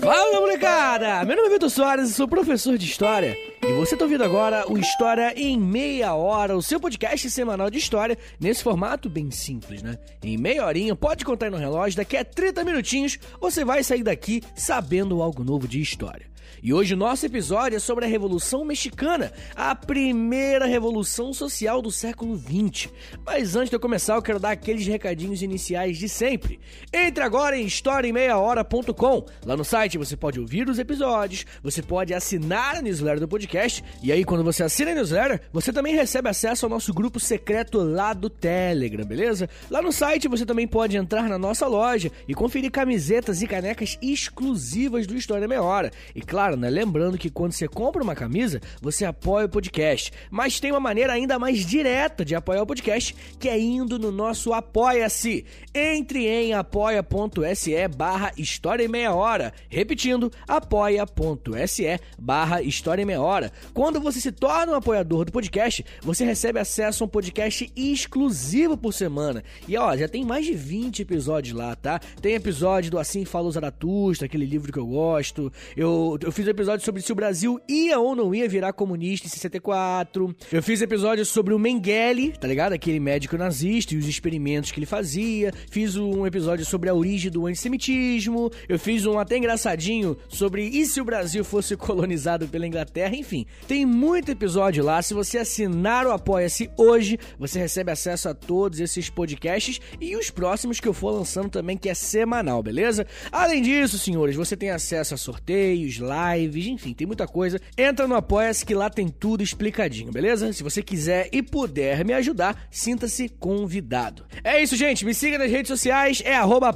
Fala molecada! Meu nome é Vitor Soares, sou professor de História e você está ouvindo agora o História em Meia Hora, o seu podcast semanal de história, nesse formato bem simples, né? Em meia horinha, pode contar aí no relógio, daqui a 30 minutinhos você vai sair daqui sabendo algo novo de história. E hoje o nosso episódio é sobre a Revolução Mexicana, a primeira revolução social do século XX. Mas antes de eu começar, eu quero dar aqueles recadinhos iniciais de sempre. Entre agora em historiaemmeiahora.com. Lá no site você pode ouvir os episódios, você pode assinar a newsletter do podcast, e aí quando você assina a newsletter, você também recebe acesso ao nosso grupo secreto lá do Telegram, beleza? Lá no site você também pode entrar na nossa loja e conferir camisetas e canecas exclusivas do História Meia Hora. E claro, claro, né? Lembrando que quando você compra uma camisa, você apoia o podcast. Mas tem uma maneira ainda mais direta de apoiar o podcast, que é indo no nosso Apoia-se. Entre em apoia.se barra História em Meia Hora. Repetindo, apoia.se barra História em Meia Hora. Quando você se torna um apoiador do podcast, você recebe acesso a um podcast exclusivo por semana. E ó, já tem mais de 20 episódios lá, tá? Tem episódio do Assim Falou Zaratustra, aquele livro que eu gosto. Eu fiz episódio sobre se o Brasil ia ou não ia virar comunista em 64. Eu fiz episódio sobre o Mengele, tá ligado? Aquele médico nazista e os experimentos que ele fazia. Fiz um episódio sobre a origem do antissemitismo. Eu fiz um até engraçadinho sobre e se o Brasil fosse colonizado pela Inglaterra. Enfim, tem muito episódio lá. Se você assinar o Apoia-se hoje, você recebe acesso a todos esses podcasts e os próximos que eu for lançando também, que é semanal, beleza? Além disso, senhores, você tem acesso a sorteios, lives enfim, tem muita coisa. Entra no Apoia-se que lá tem tudo explicadinho, beleza? Se você quiser e puder me ajudar, sinta-se convidado. É isso, gente. Me siga nas redes sociais, é arroba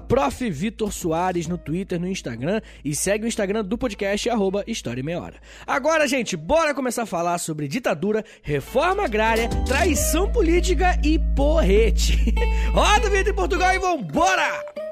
no Twitter, no Instagram e segue o Instagram do podcast, arroba História Meia Hora. Agora, gente, bora começar a falar sobre ditadura, reforma agrária, traição política e porrete. Roda vida em Portugal e vambora!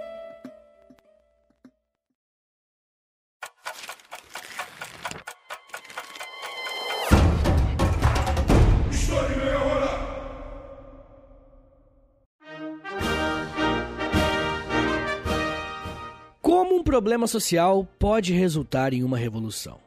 Problema social pode resultar em uma revolução?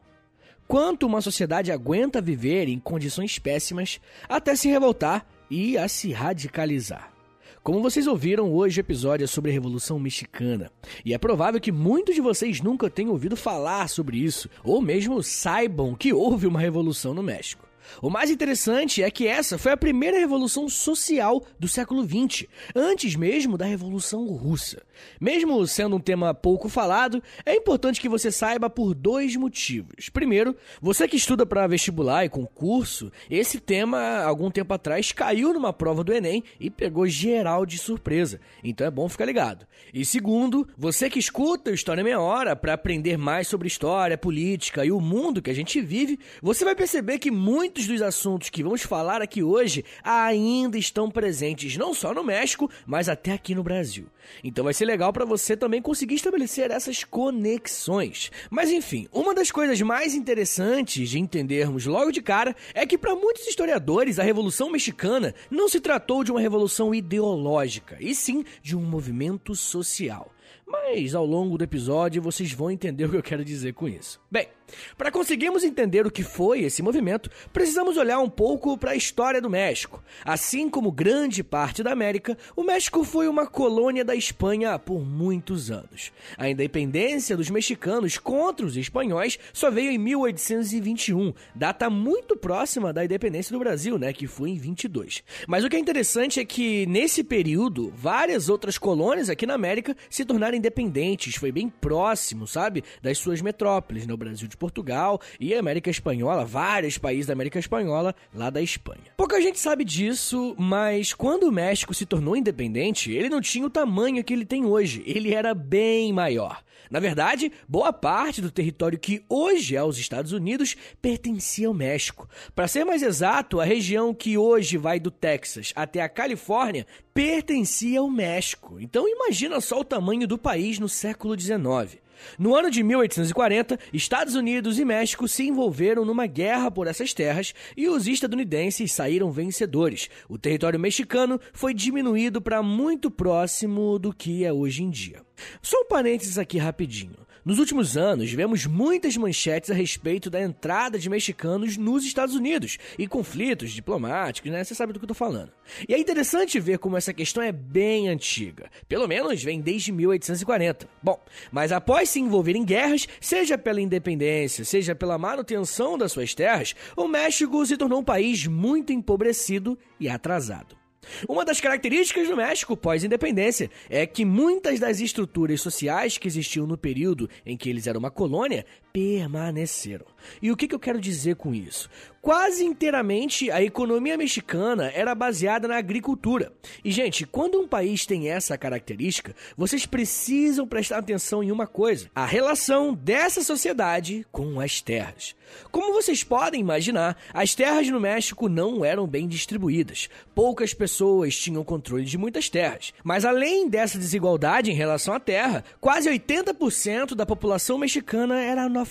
Quanto uma sociedade aguenta viver em condições péssimas até se revoltar e a se radicalizar? Como vocês ouviram, hoje o episódio é sobre a Revolução Mexicana. E é provável que muitos de vocês nunca tenham ouvido falar sobre isso, ou mesmo saibam que houve uma revolução no México. O mais interessante é que essa foi a primeira revolução social do século XX, antes mesmo da Revolução Russa. Mesmo sendo um tema pouco falado, é importante que você saiba por dois motivos. Primeiro, você que estuda para vestibular e concurso, esse tema, algum tempo atrás, caiu numa prova do Enem e pegou geral de surpresa. Então é bom ficar ligado. E segundo, você que escuta o História Meia Hora para aprender mais sobre história, política e o mundo que a gente vive, você vai perceber que muitos dos assuntos que vamos falar aqui hoje ainda estão presentes não só no México, mas até aqui no Brasil. Então vai ser legal para você também conseguir estabelecer essas conexões. Mas enfim, uma das coisas mais interessantes de entendermos logo de cara é que para muitos historiadores a Revolução Mexicana não se tratou de uma revolução ideológica, e sim de um movimento social. Mas ao longo do episódio vocês vão entender o que eu quero dizer com isso. Bem, para conseguirmos entender o que foi esse movimento, precisamos olhar um pouco para a história do México. Assim como grande parte da América, o México foi uma colônia da Espanha por muitos anos. A independência dos mexicanos contra os espanhóis só veio em 1821, data muito próxima da independência do Brasil, né, que foi em 22. Mas o que é interessante é que nesse período, várias outras colônias aqui na América se tornaram independentes, foi bem próximo, sabe, das suas metrópoles, no né, Brasil de Portugal e América Espanhola, vários países da América Espanhola, lá da Espanha. Pouca gente sabe disso, mas quando o México se tornou independente, ele não tinha o tamanho que ele tem hoje, ele era bem maior. Na verdade, boa parte do território que hoje é os Estados Unidos pertencia ao México. Para ser mais exato, a região que hoje vai do Texas até a Califórnia pertencia ao México. Então imagina só o tamanho do país no século XIX. No ano de 1840, Estados Unidos e México se envolveram numa guerra por essas terras e os estadunidenses saíram vencedores. O território mexicano foi diminuído para muito próximo do que é hoje em dia. Só um parênteses aqui rapidinho. Nos últimos anos, vemos muitas manchetes a respeito da entrada de mexicanos nos Estados Unidos e conflitos diplomáticos, né? Você sabe do que eu tô falando. E é interessante ver como essa questão é bem antiga. Pelo menos vem desde 1840. Bom, mas após se envolver em guerras, seja pela independência, seja pela manutenção das suas terras, o México se tornou um país muito empobrecido e atrasado. Uma das características do México pós-independência é que muitas das estruturas sociais que existiam no período em que eles eram uma colônia permaneceram. E o que, eu quero dizer com isso? Quase inteiramente a economia mexicana era baseada na agricultura. E, gente, quando um país tem essa característica, vocês precisam prestar atenção em uma coisa: a relação dessa sociedade com as terras. Como vocês podem imaginar, as terras no México não eram bem distribuídas. Poucas pessoas tinham controle de muitas terras. Mas além dessa desigualdade em relação à terra, quase 80% da população mexicana era analfabeta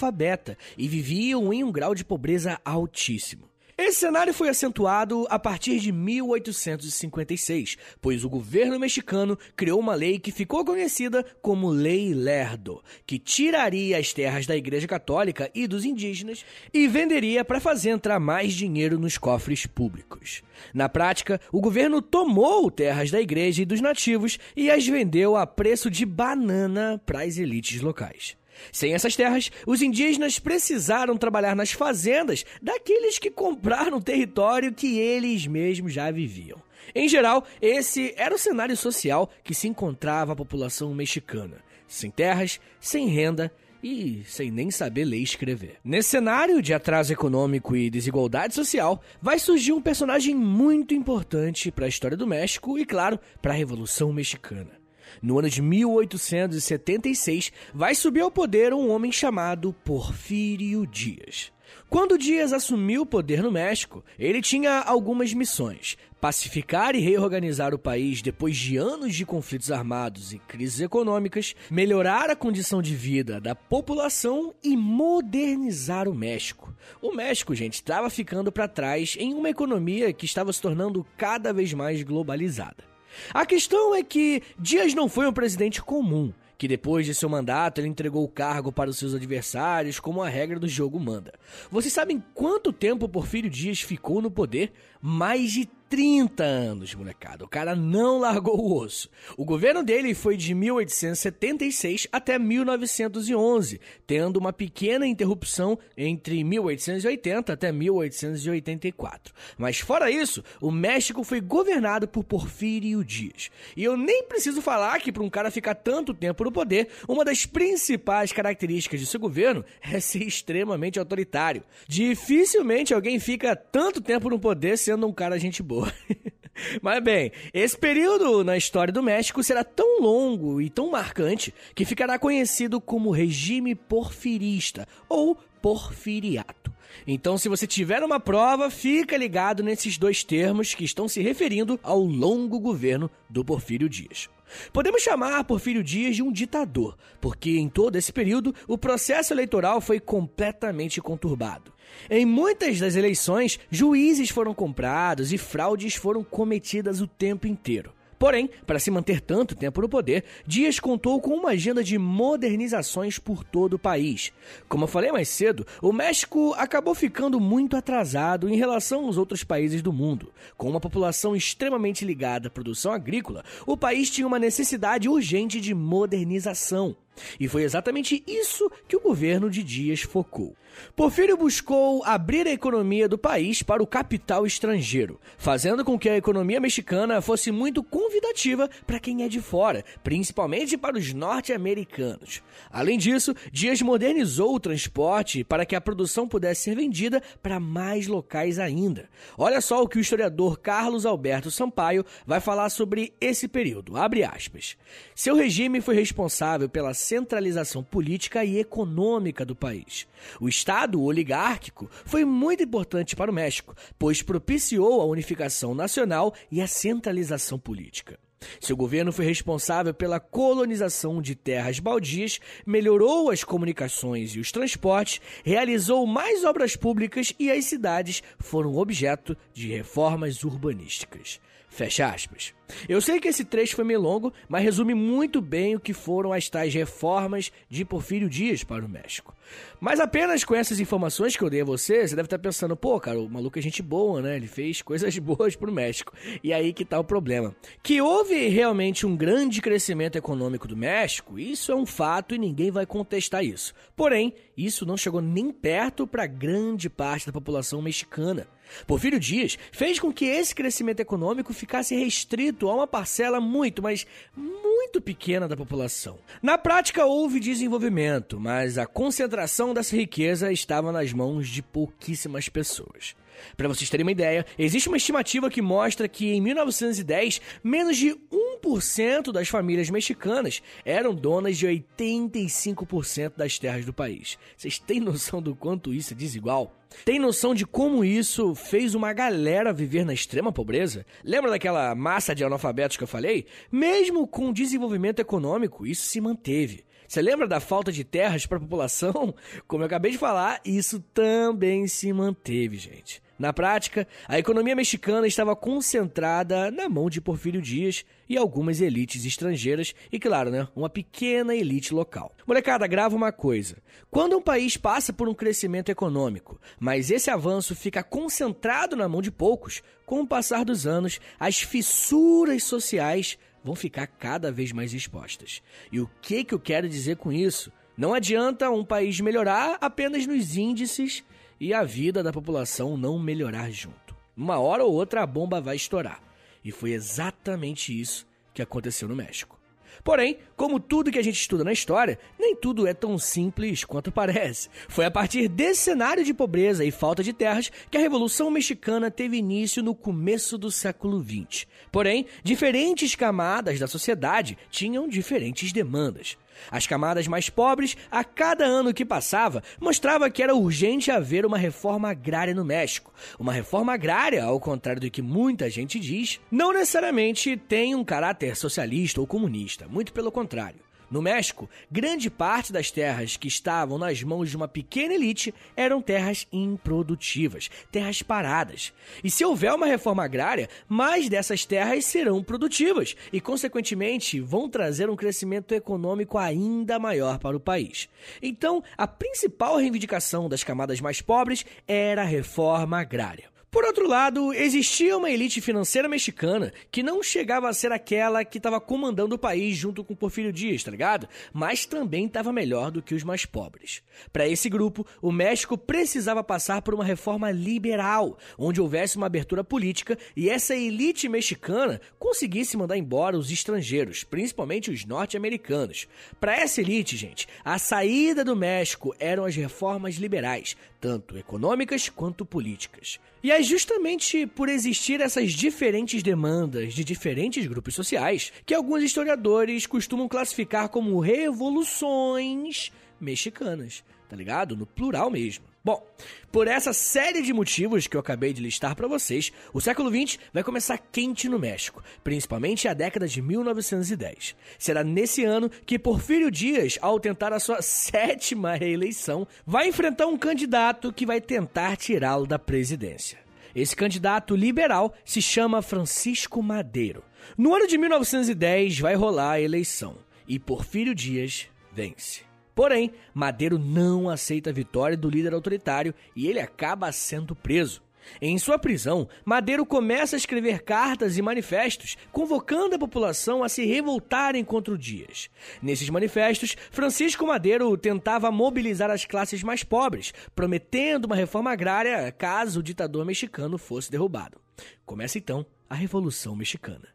e viviam em um grau de pobreza altíssimo. Esse cenário foi acentuado a partir de 1856, pois o governo mexicano criou uma lei que ficou conhecida como Lei Lerdo, que tiraria as terras da Igreja Católica e dos indígenas e venderia para fazer entrar mais dinheiro nos cofres públicos. Na prática, o governo tomou terras da igreja e dos nativos e as vendeu a preço de banana para as elites locais. Sem essas terras, os indígenas precisaram trabalhar nas fazendas daqueles que compraram o território que eles mesmos já viviam. Em geral, esse era o cenário social que se encontrava a população mexicana: sem terras, sem renda e sem nem saber ler e escrever. Nesse cenário de atraso econômico e desigualdade social, vai surgir um personagem muito importante para a história do México e, claro, para a Revolução Mexicana. No ano de 1876, vai subir ao poder um homem chamado Porfírio Dias. Quando Dias assumiu o poder no México, ele tinha algumas missões: pacificar e reorganizar o país depois de anos de conflitos armados e crises econômicas, melhorar a condição de vida da população e modernizar o México. O México, gente, estava ficando para trás em uma economia que estava se tornando cada vez mais globalizada. A questão é que Dias não foi um presidente comum, que depois de seu mandato ele entregou o cargo para os seus adversários, como a regra do jogo manda. Vocês sabem quanto tempo Porfírio Dias ficou no poder? Mais de 30 anos, molecada. O cara não largou o osso. O governo dele foi de 1876 até 1911, tendo uma pequena interrupção entre 1880 até 1884. Mas fora isso, o México foi governado por Porfírio Dias. E eu nem preciso falar que para um cara ficar tanto tempo no poder, uma das principais características de seu governo é ser extremamente autoritário. Dificilmente alguém fica tanto tempo no poder sendo um cara gente boa. Mas bem, esse período na história do México será tão longo e tão marcante que ficará conhecido como regime porfirista ou porfiriato. Então, se você tiver uma prova, fica ligado nesses dois termos que estão se referindo ao longo governo do Porfírio Dias. Podemos chamar Porfírio Dias de um ditador, porque em todo esse período o processo eleitoral foi completamente conturbado. Em muitas das eleições, juízes foram comprados e fraudes foram cometidas o tempo inteiro. Porém, para se manter tanto tempo no poder, Dias contou com uma agenda de modernizações por todo o país. Como eu falei mais cedo, o México acabou ficando muito atrasado em relação aos outros países do mundo. Com uma população extremamente ligada à produção agrícola, o país tinha uma necessidade urgente de modernização. E foi exatamente isso que o governo de Dias focou. Porfírio buscou abrir a economia do país para o capital estrangeiro, fazendo com que a economia mexicana fosse muito convidativa para quem é de fora, principalmente para os norte-americanos. Além disso, Dias modernizou o transporte para que a produção pudesse ser vendida para mais locais ainda. Olha só o que o historiador Carlos Alberto Sampaio vai falar sobre esse período. Abre aspas. Seu regime foi responsável pela centralização política e econômica do país. O Estado oligárquico foi muito importante para o México, pois propiciou a unificação nacional e a centralização política. Seu governo foi responsável pela colonização de terras baldias, melhorou as comunicações e os transportes, realizou mais obras públicas e as cidades foram objeto de reformas urbanísticas. Fecha aspas. Eu sei que esse trecho foi meio longo, mas resume muito bem o que foram as tais reformas de Porfírio Dias para o México. Mas apenas com essas informações que eu dei a você, você deve estar pensando, pô, cara, o maluco é gente boa, né? Ele fez coisas boas para o México. E aí que tá o problema. Que houve realmente um grande crescimento econômico do México, isso é um fato e ninguém vai contestar isso. Porém, isso não chegou nem perto para grande parte da população mexicana. Porfírio Dias fez com que esse crescimento econômico ficasse restrito a uma parcela muito, mas muito pequena da população. Na prática, houve desenvolvimento, mas a concentração dessa riqueza estava nas mãos de pouquíssimas pessoas. Para vocês terem uma ideia, existe uma estimativa que mostra que em 1910, menos de 1% das famílias mexicanas eram donas de 85% das terras do país. Vocês têm noção do quanto isso é desigual? Tem noção de como isso fez uma galera viver na extrema pobreza? Lembra daquela massa de analfabetos que eu falei? Mesmo com desenvolvimento econômico, isso se manteve. Você lembra da falta de terras para a população? Como eu acabei de falar, isso também se manteve, gente. Na prática, a economia mexicana estava concentrada na mão de Porfírio Dias e algumas elites estrangeiras e, claro, né, uma pequena elite local. Molecada, grava uma coisa. Quando um país passa por um crescimento econômico, mas esse avanço fica concentrado na mão de poucos, com o passar dos anos, as fissuras sociais vão ficar cada vez mais expostas. E o que, que eu quero dizer com isso? Não adianta um país melhorar apenas nos índices e a vida da população não melhorar junto. Uma hora ou outra a bomba vai estourar. E foi exatamente isso que aconteceu no México. Porém, como tudo que a gente estuda na história, nem tudo é tão simples quanto parece. Foi a partir desse cenário de pobreza e falta de terras que a Revolução Mexicana teve início no começo do século XX. Porém, diferentes camadas da sociedade tinham diferentes demandas. As camadas mais pobres, a cada ano que passava, mostrava que era urgente haver uma reforma agrária no México. Uma reforma agrária, ao contrário do que muita gente diz, não necessariamente tem um caráter socialista ou comunista, muito pelo contrário. No México, grande parte das terras que estavam nas mãos de uma pequena elite eram terras improdutivas, terras paradas. E se houver uma reforma agrária, mais dessas terras serão produtivas e, consequentemente, vão trazer um crescimento econômico ainda maior para o país. Então, a principal reivindicação das camadas mais pobres era a reforma agrária. Por outro lado, existia uma elite financeira mexicana que não chegava a ser aquela que estava comandando o país junto com Porfírio Dias, tá ligado? Mas também estava melhor do que os mais pobres. Para esse grupo, o México precisava passar por uma reforma liberal, onde houvesse uma abertura política e essa elite mexicana conseguisse mandar embora os estrangeiros, principalmente os norte-americanos. Para essa elite, gente, a saída do México eram as reformas liberais, tanto econômicas quanto políticas. E é justamente por existir essas diferentes demandas de diferentes grupos sociais que alguns historiadores costumam classificar como revoluções mexicanas, tá ligado? No plural mesmo. Bom, por essa série de motivos que eu acabei de listar para vocês, o século XX vai começar quente no México, principalmente a década de 1910. Será nesse ano que Porfírio Dias, ao tentar a sua sétima reeleição, vai enfrentar um candidato que vai tentar tirá-lo da presidência. Esse candidato liberal se chama Francisco Madeiro. No ano de 1910 vai rolar a eleição e Porfírio Dias vence. Porém, Madeiro não aceita a vitória do líder autoritário e ele acaba sendo preso. Em sua prisão, Madeiro começa a escrever cartas e manifestos convocando a população a se revoltarem contra o Dias. Nesses manifestos, Francisco Madeiro tentava mobilizar as classes mais pobres, prometendo uma reforma agrária caso o ditador mexicano fosse derrubado. Começa então a Revolução Mexicana.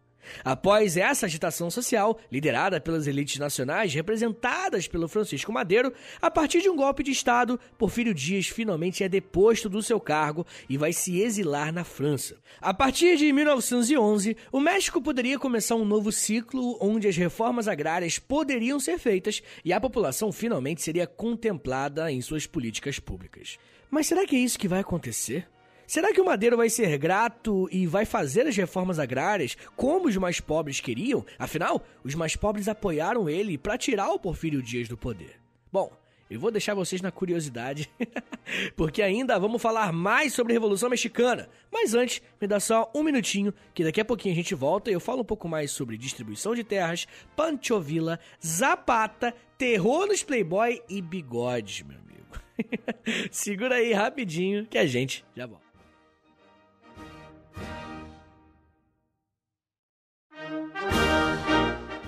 Após essa agitação social, liderada pelas elites nacionais representadas pelo Francisco Madeiro, a partir de um golpe de Estado, Porfírio Dias finalmente é deposto do seu cargo e vai se exilar na França. A partir de 1911, o México poderia começar um novo ciclo onde as reformas agrárias poderiam ser feitas e a população finalmente seria contemplada em suas políticas públicas. Mas será que é isso que vai acontecer? Será que o Madeiro vai ser grato e vai fazer as reformas agrárias como os mais pobres queriam? Afinal, os mais pobres apoiaram ele para tirar o Porfírio Dias do poder. Bom, eu vou deixar vocês na curiosidade, porque ainda vamos falar mais sobre a Revolução Mexicana. Mas antes, me dá só um minutinho, que daqui a pouquinho a gente volta e eu falo um pouco mais sobre distribuição de terras, Pancho Villa, Zapata, terror nos Playboy e bigodes, meu amigo. Segura aí rapidinho que a gente já volta.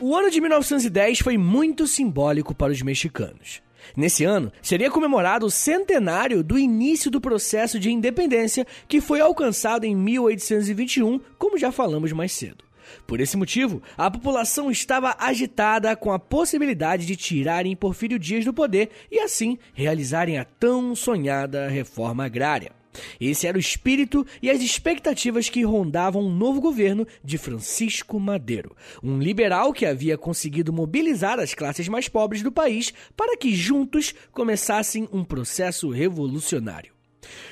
O ano de 1910 foi muito simbólico para os mexicanos. Nesse ano, seria comemorado o centenário do início do processo de independência que foi alcançado em 1821, como já falamos mais cedo. Por esse motivo, a população estava agitada com a possibilidade de tirarem Porfírio Dias do poder e assim realizarem a tão sonhada reforma agrária. Esse era o espírito e as expectativas que rondavam um novo governo de Francisco Madeiro, um liberal que havia conseguido mobilizar as classes mais pobres do país para que juntos começassem um processo revolucionário.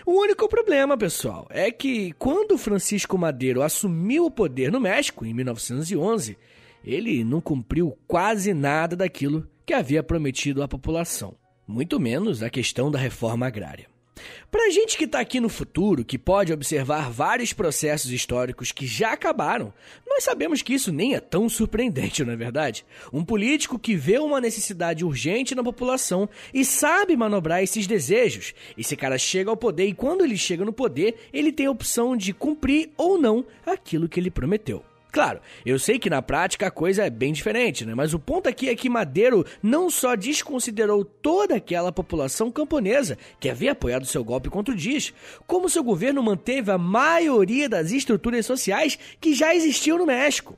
O único problema, pessoal, é que quando Francisco Madeiro assumiu o poder no México em 1911, ele não cumpriu quase nada daquilo que havia prometido à população, muito menos a questão da reforma agrária. Pra gente que tá aqui no futuro, que pode observar vários processos históricos que já acabaram, nós sabemos que isso nem é tão surpreendente, não é verdade? Um político que vê uma necessidade urgente na população e sabe manobrar esses desejos. Esse cara chega ao poder e quando ele chega no poder, ele tem a opção de cumprir ou não aquilo que ele prometeu. Claro, eu sei que na prática a coisa é bem diferente, né? Mas o ponto aqui é que Madeiro não só desconsiderou toda aquela população camponesa que havia apoiado seu golpe contra o Dias, como seu governo manteve a maioria das estruturas sociais que já existiam no México.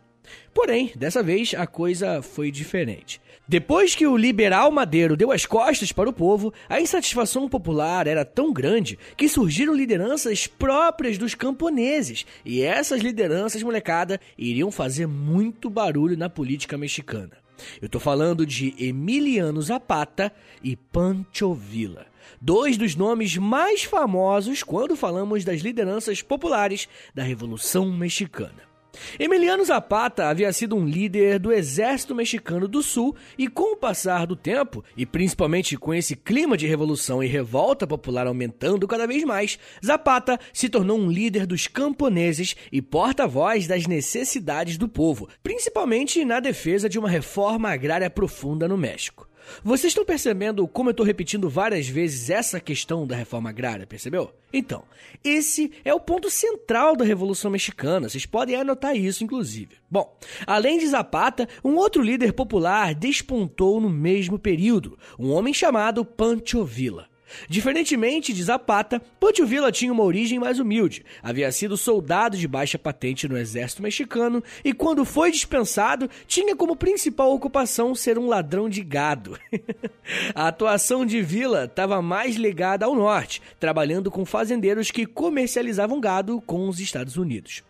Porém, dessa vez a coisa foi diferente. Depois que o liberal Madeiro deu as costas para o povo, a insatisfação popular era tão grande que surgiram lideranças próprias dos camponeses, e essas lideranças, molecada, iriam fazer muito barulho na política mexicana. Eu tô falando de Emiliano Zapata e Pancho Villa dois dos nomes mais famosos quando falamos das lideranças populares da Revolução Mexicana. Emiliano Zapata havia sido um líder do exército mexicano do Sul e, com o passar do tempo, e principalmente com esse clima de revolução e revolta popular aumentando cada vez mais, Zapata se tornou um líder dos camponeses e porta-voz das necessidades do povo, principalmente na defesa de uma reforma agrária profunda no México. Vocês estão percebendo como eu estou repetindo várias vezes essa questão da reforma agrária, percebeu? Então, esse é o ponto central da Revolução Mexicana, vocês podem anotar isso, inclusive. Bom, além de Zapata, um outro líder popular despontou no mesmo período, um homem chamado Pancho Villa. Diferentemente de Zapata, Pancho Villa tinha uma origem mais humilde. Havia sido soldado de baixa patente no exército mexicano e, quando foi dispensado, tinha como principal ocupação ser um ladrão de gado. a atuação de Villa estava mais ligada ao norte, trabalhando com fazendeiros que comercializavam gado com os Estados Unidos.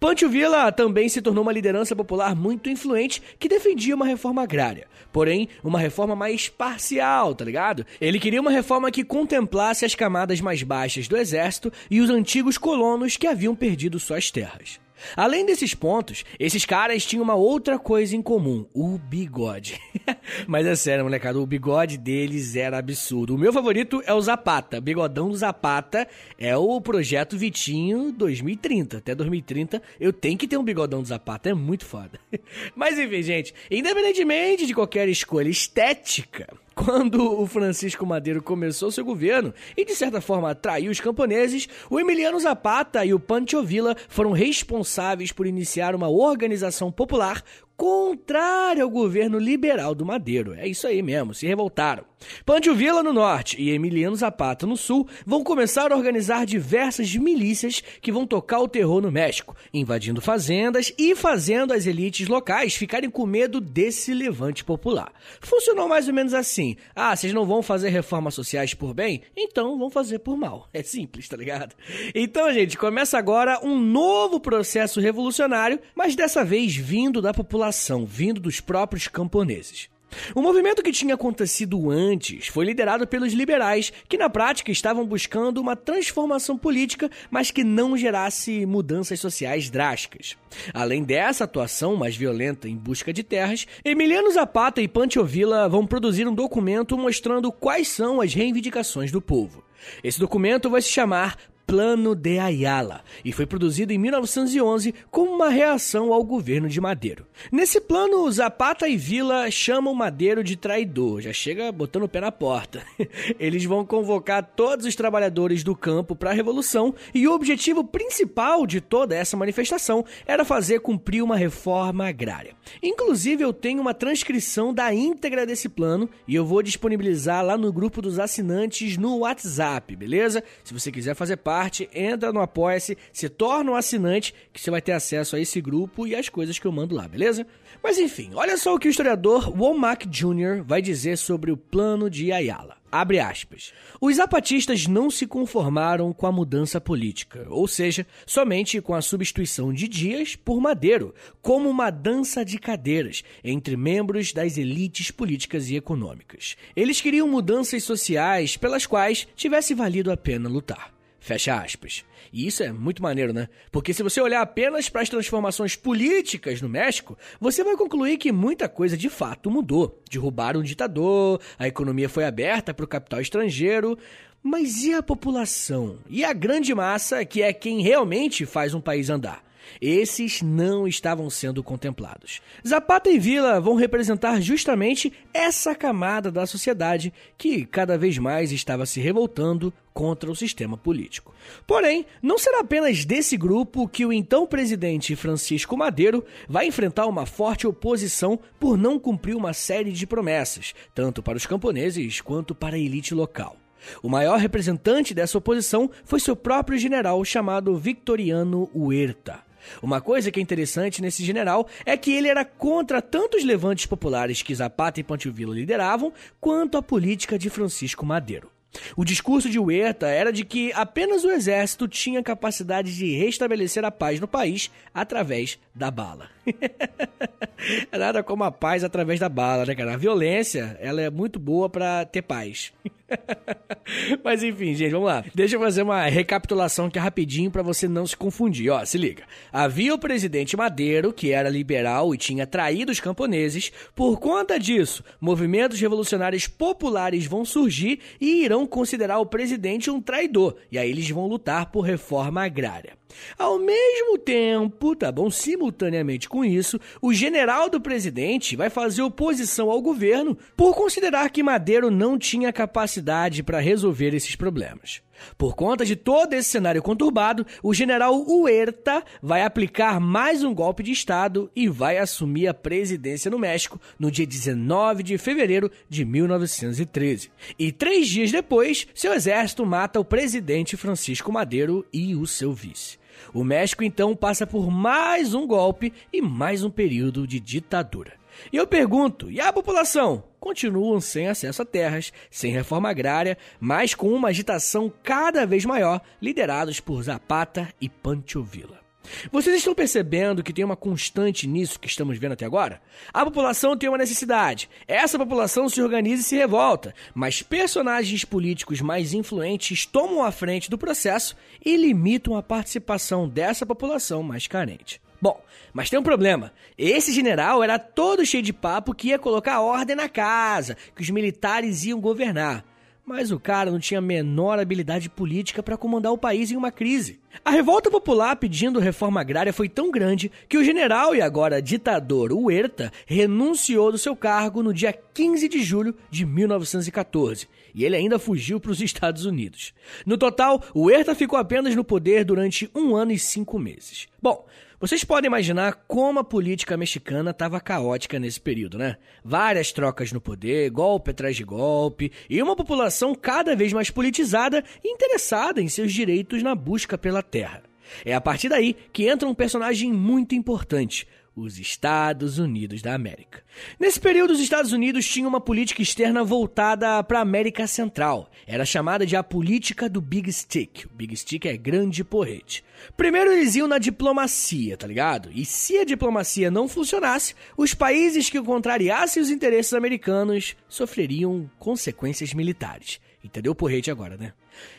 Pancho Villa também se tornou uma liderança popular muito influente que defendia uma reforma agrária. Porém, uma reforma mais parcial, tá ligado? Ele queria uma reforma que contemplasse as camadas mais baixas do exército e os antigos colonos que haviam perdido suas terras. Além desses pontos, esses caras tinham uma outra coisa em comum: o bigode. Mas é sério, molecada, o bigode deles era absurdo. O meu favorito é o Zapata. Bigodão do Zapata é o projeto Vitinho 2030. Até 2030 eu tenho que ter um bigodão do Zapata, é muito foda. Mas enfim, gente, independentemente de qualquer escolha estética, quando o Francisco Madeiro começou seu governo e, de certa forma, atraiu os camponeses, o Emiliano Zapata e o Pancho Villa foram responsáveis por iniciar uma organização popular contrária ao governo liberal do Madeiro. É isso aí mesmo, se revoltaram. Pancho Villa no norte e Emiliano Zapata no sul vão começar a organizar diversas milícias que vão tocar o terror no México, invadindo fazendas e fazendo as elites locais ficarem com medo desse levante popular. Funcionou mais ou menos assim: ah, vocês não vão fazer reformas sociais por bem? Então vão fazer por mal. É simples, tá ligado? Então, gente, começa agora um novo processo revolucionário, mas dessa vez vindo da população, vindo dos próprios camponeses. O movimento que tinha acontecido antes foi liderado pelos liberais, que na prática estavam buscando uma transformação política, mas que não gerasse mudanças sociais drásticas. Além dessa atuação mais violenta em busca de terras, Emiliano Zapata e Pancho Villa vão produzir um documento mostrando quais são as reivindicações do povo. Esse documento vai se chamar Plano de Ayala e foi produzido em 1911 como uma reação ao governo de Madeiro. Nesse plano, Zapata e Vila chamam Madeiro de traidor, já chega botando o pé na porta. Eles vão convocar todos os trabalhadores do campo para a revolução e o objetivo principal de toda essa manifestação era fazer cumprir uma reforma agrária. Inclusive, eu tenho uma transcrição da íntegra desse plano e eu vou disponibilizar lá no grupo dos assinantes no WhatsApp, beleza? Se você quiser fazer parte parte, entra no Apoia-se, se torna um assinante, que você vai ter acesso a esse grupo e as coisas que eu mando lá, beleza? Mas enfim, olha só o que o historiador Womack Jr. vai dizer sobre o plano de Ayala. Abre aspas. Os zapatistas não se conformaram com a mudança política, ou seja, somente com a substituição de Dias por Madeiro, como uma dança de cadeiras entre membros das elites políticas e econômicas. Eles queriam mudanças sociais pelas quais tivesse valido a pena lutar. Fecha aspas. E isso é muito maneiro, né? Porque se você olhar apenas para as transformações políticas no México, você vai concluir que muita coisa de fato mudou. Derrubaram um ditador, a economia foi aberta para o capital estrangeiro. Mas e a população? E a grande massa, que é quem realmente faz um país andar? Esses não estavam sendo contemplados. Zapata e Vila vão representar justamente essa camada da sociedade que cada vez mais estava se revoltando contra o sistema político. Porém, não será apenas desse grupo que o então presidente Francisco Madeiro vai enfrentar uma forte oposição por não cumprir uma série de promessas, tanto para os camponeses quanto para a elite local. O maior representante dessa oposição foi seu próprio general chamado Victoriano Huerta. Uma coisa que é interessante nesse general é que ele era contra tanto os levantes populares que Zapata e Pancho lideravam, quanto a política de Francisco Madeiro. O discurso de Huerta era de que apenas o exército tinha capacidade de restabelecer a paz no país através da bala. Nada como a paz através da bala, né, cara? A violência, ela é muito boa para ter paz. Mas enfim, gente, vamos lá. Deixa eu fazer uma recapitulação aqui rapidinho para você não se confundir. Ó, se liga. Havia o presidente Madeiro, que era liberal e tinha traído os camponeses. Por conta disso, movimentos revolucionários populares vão surgir e irão considerar o presidente um traidor. E aí eles vão lutar por reforma agrária. Ao mesmo tempo, tá bom? Simultaneamente com isso, o general do presidente vai fazer oposição ao governo por considerar que Madeiro não tinha capacidade para resolver esses problemas. Por conta de todo esse cenário conturbado, o general Huerta vai aplicar mais um golpe de Estado e vai assumir a presidência no México no dia 19 de fevereiro de 1913. E três dias depois, seu exército mata o presidente Francisco Madeiro e o seu vice. O México então passa por mais um golpe e mais um período de ditadura. E eu pergunto, e a população? Continuam sem acesso a terras, sem reforma agrária, mas com uma agitação cada vez maior, liderados por Zapata e Pancho Villa. Vocês estão percebendo que tem uma constante nisso que estamos vendo até agora? A população tem uma necessidade. Essa população se organiza e se revolta, mas personagens políticos mais influentes tomam a frente do processo e limitam a participação dessa população mais carente. Bom, mas tem um problema. Esse general era todo cheio de papo que ia colocar ordem na casa, que os militares iam governar. Mas o cara não tinha a menor habilidade política para comandar o país em uma crise. A revolta popular pedindo reforma agrária foi tão grande que o general e agora ditador Huerta renunciou do seu cargo no dia 15 de julho de 1914 e ele ainda fugiu para os Estados Unidos. No total, Huerta ficou apenas no poder durante um ano e cinco meses. Bom, vocês podem imaginar como a política mexicana estava caótica nesse período, né? Várias trocas no poder, golpe atrás de golpe, e uma população cada vez mais politizada e interessada em seus direitos na busca pela terra. É a partir daí que entra um personagem muito importante, os Estados Unidos da América. Nesse período, os Estados Unidos tinham uma política externa voltada para a América Central. Era chamada de a política do Big Stick. O Big Stick é grande porrete. Primeiro eles iam na diplomacia, tá ligado? E se a diplomacia não funcionasse, os países que contrariassem os interesses americanos sofreriam consequências militares. Entendeu o porrete agora, né?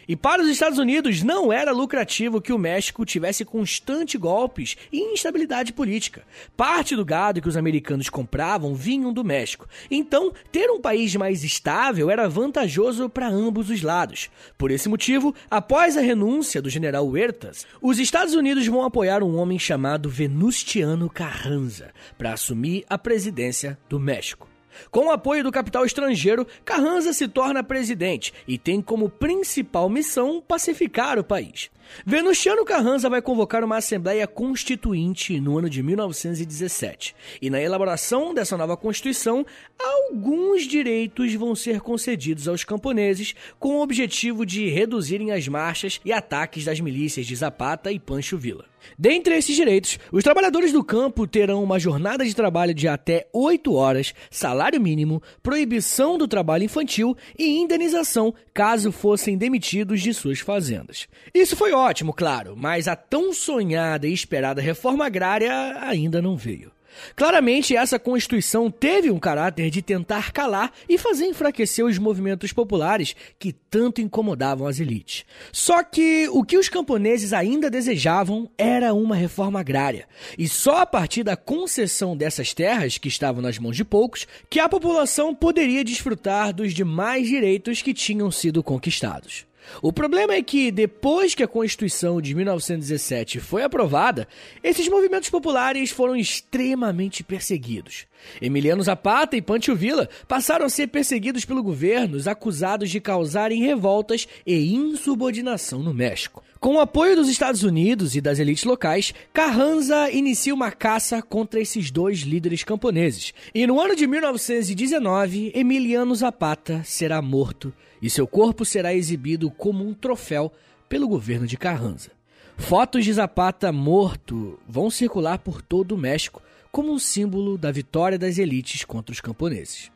E para os Estados Unidos não era lucrativo que o México tivesse constantes golpes e instabilidade política. Parte do gado que os americanos compravam vinham do México. Então, ter um país mais estável era vantajoso para ambos os lados. Por esse motivo, após a renúncia do general Huertas, os Estados Unidos vão apoiar um homem chamado Venustiano Carranza para assumir a presidência do México. Com o apoio do capital estrangeiro, Carranza se torna presidente e tem como principal missão pacificar o país. Venustiano Carranza vai convocar uma Assembleia Constituinte no ano de 1917. E na elaboração dessa nova Constituição, alguns direitos vão ser concedidos aos camponeses com o objetivo de reduzirem as marchas e ataques das milícias de Zapata e Pancho Villa. Dentre esses direitos, os trabalhadores do campo terão uma jornada de trabalho de até 8 horas, salário mínimo, proibição do trabalho infantil e indenização caso fossem demitidos de suas fazendas. Isso foi ótimo, claro, mas a tão sonhada e esperada reforma agrária ainda não veio. Claramente, essa Constituição teve um caráter de tentar calar e fazer enfraquecer os movimentos populares que tanto incomodavam as elites. Só que o que os camponeses ainda desejavam era uma reforma agrária. E só a partir da concessão dessas terras, que estavam nas mãos de poucos, que a população poderia desfrutar dos demais direitos que tinham sido conquistados. O problema é que, depois que a Constituição de 1917 foi aprovada, esses movimentos populares foram extremamente perseguidos. Emiliano Zapata e Pancho Villa passaram a ser perseguidos pelo governo, acusados de causarem revoltas e insubordinação no México. Com o apoio dos Estados Unidos e das elites locais, Carranza inicia uma caça contra esses dois líderes camponeses. E no ano de 1919, Emiliano Zapata será morto e seu corpo será exibido como um troféu pelo governo de Carranza. Fotos de Zapata morto vão circular por todo o México como um símbolo da vitória das elites contra os camponeses.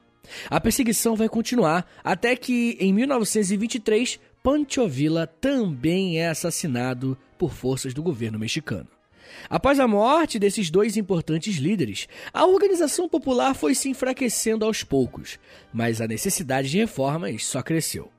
A perseguição vai continuar até que, em 1923, Pancho Villa também é assassinado por forças do governo mexicano. Após a morte desses dois importantes líderes, a organização popular foi se enfraquecendo aos poucos, mas a necessidade de reformas só cresceu.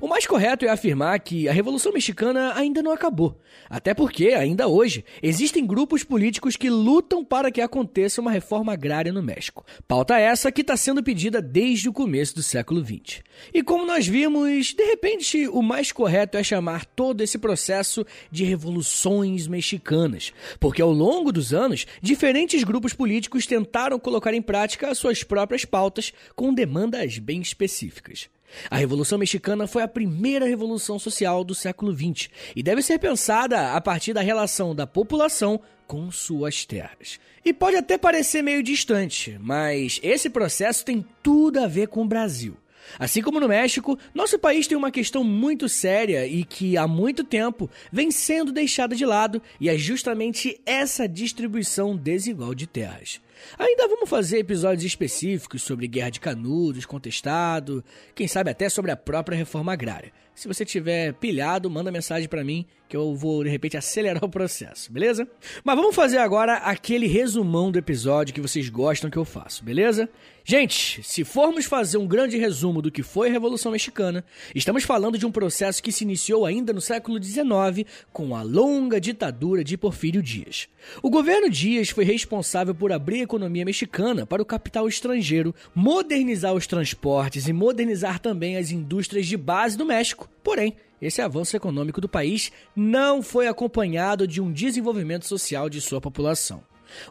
O mais correto é afirmar que a Revolução Mexicana ainda não acabou. Até porque, ainda hoje, existem grupos políticos que lutam para que aconteça uma reforma agrária no México. Pauta essa que está sendo pedida desde o começo do século XX. E como nós vimos, de repente, o mais correto é chamar todo esse processo de revoluções mexicanas. Porque ao longo dos anos, diferentes grupos políticos tentaram colocar em prática suas próprias pautas com demandas bem específicas. A Revolução Mexicana foi a primeira revolução social do século XX e deve ser pensada a partir da relação da população com suas terras. E pode até parecer meio distante, mas esse processo tem tudo a ver com o Brasil. Assim como no México, nosso país tem uma questão muito séria e que há muito tempo vem sendo deixada de lado, e é justamente essa distribuição desigual de terras. Ainda vamos fazer episódios específicos sobre Guerra de Canudos, Contestado, quem sabe até sobre a própria reforma agrária. Se você tiver pilhado, manda mensagem para mim que eu vou de repente acelerar o processo, beleza? Mas vamos fazer agora aquele resumão do episódio que vocês gostam que eu faço, beleza? Gente, se formos fazer um grande resumo do que foi a Revolução Mexicana, estamos falando de um processo que se iniciou ainda no século XIX com a longa ditadura de Porfírio Dias. O governo Dias foi responsável por abrir economia mexicana para o capital estrangeiro, modernizar os transportes e modernizar também as indústrias de base do México. Porém, esse avanço econômico do país não foi acompanhado de um desenvolvimento social de sua população.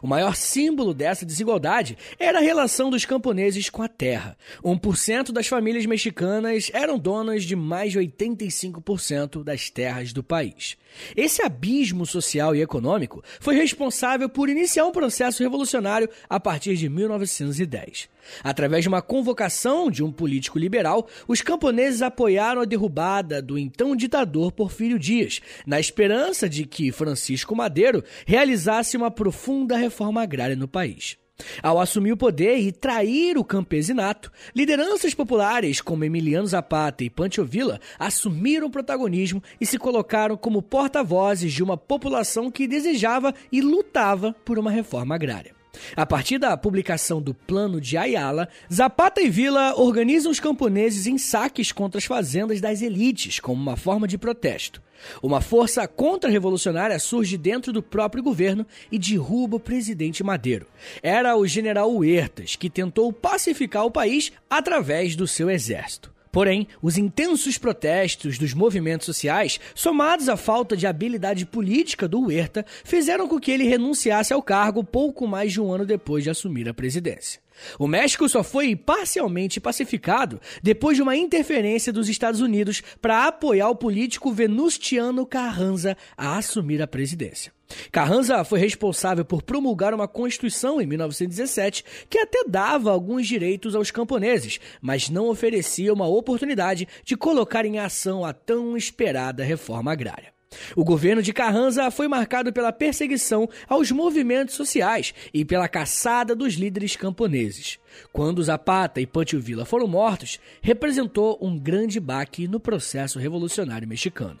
O maior símbolo dessa desigualdade era a relação dos camponeses com a terra. 1% das famílias mexicanas eram donas de mais de 85% das terras do país. Esse abismo social e econômico foi responsável por iniciar um processo revolucionário a partir de 1910. Através de uma convocação de um político liberal, os camponeses apoiaram a derrubada do então ditador Porfírio Dias, na esperança de que Francisco Madeiro realizasse uma profunda reforma agrária no país. Ao assumir o poder e trair o campesinato, lideranças populares como Emiliano Zapata e Pancho Villa assumiram protagonismo e se colocaram como porta-vozes de uma população que desejava e lutava por uma reforma agrária. A partir da publicação do Plano de Ayala, Zapata e Villa organizam os camponeses em saques contra as fazendas das elites, como uma forma de protesto. Uma força contra-revolucionária surge dentro do próprio governo e derruba o presidente Madeiro. Era o general Huertas, que tentou pacificar o país através do seu exército. Porém, os intensos protestos dos movimentos sociais, somados à falta de habilidade política do Huerta, fizeram com que ele renunciasse ao cargo pouco mais de um ano depois de assumir a presidência. O México só foi parcialmente pacificado depois de uma interferência dos Estados Unidos para apoiar o político Venustiano Carranza a assumir a presidência. Carranza foi responsável por promulgar uma Constituição em 1917 que até dava alguns direitos aos camponeses, mas não oferecia uma oportunidade de colocar em ação a tão esperada reforma agrária. O governo de Carranza foi marcado pela perseguição aos movimentos sociais e pela caçada dos líderes camponeses. Quando Zapata e Pancho Villa foram mortos, representou um grande baque no processo revolucionário mexicano.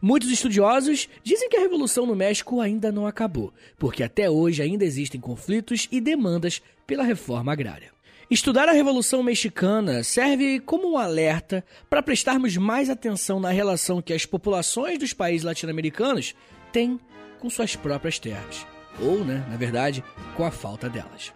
Muitos estudiosos dizem que a revolução no México ainda não acabou, porque até hoje ainda existem conflitos e demandas pela reforma agrária. Estudar a Revolução Mexicana serve como um alerta para prestarmos mais atenção na relação que as populações dos países latino-americanos têm com suas próprias terras, ou, né, na verdade, com a falta delas.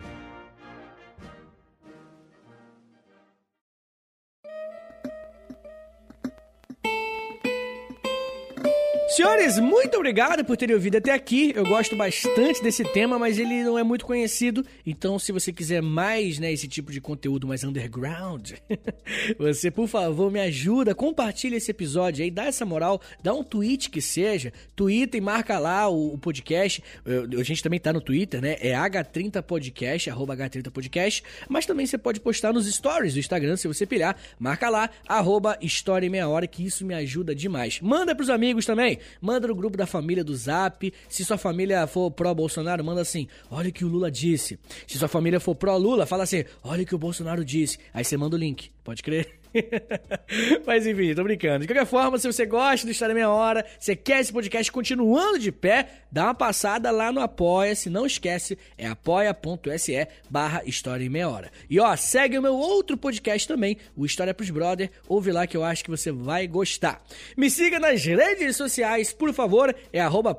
Senhores, muito obrigado por terem ouvido até aqui. Eu gosto bastante desse tema, mas ele não é muito conhecido. Então, se você quiser mais, né, esse tipo de conteúdo mais underground, você, por favor, me ajuda, compartilha esse episódio aí, dá essa moral, dá um tweet que seja, twitter e marca lá o, o podcast. Eu, a gente também tá no Twitter, né? É H30podcast, arroba H30podcast. Mas também você pode postar nos stories do Instagram, se você pilhar. Marca lá, arroba História Meia Hora, que isso me ajuda demais. Manda pros amigos também manda no grupo da família do Zap. Se sua família for pró-Bolsonaro, manda assim: olha o que o Lula disse. Se sua família for pró-Lula, fala assim: olha o que o Bolsonaro disse. Aí você manda o link, pode crer? Mas enfim, tô brincando. De qualquer forma, se você gosta do História Meia Hora, você quer esse podcast continuando de pé, dá uma passada lá no Apoia-se. Não esquece, é apoia.se barra História Meia Hora. E ó, segue o meu outro podcast também, o História pros Brother. Ouve lá que eu acho que você vai gostar. Me siga nas redes sociais, por favor. É arroba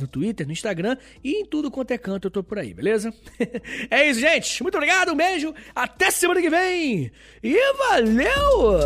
no Twitter, no Instagram e em tudo quanto é canto eu tô por aí, beleza? é isso, gente. Muito obrigado, um beijo. Até semana que vem. E Valeu!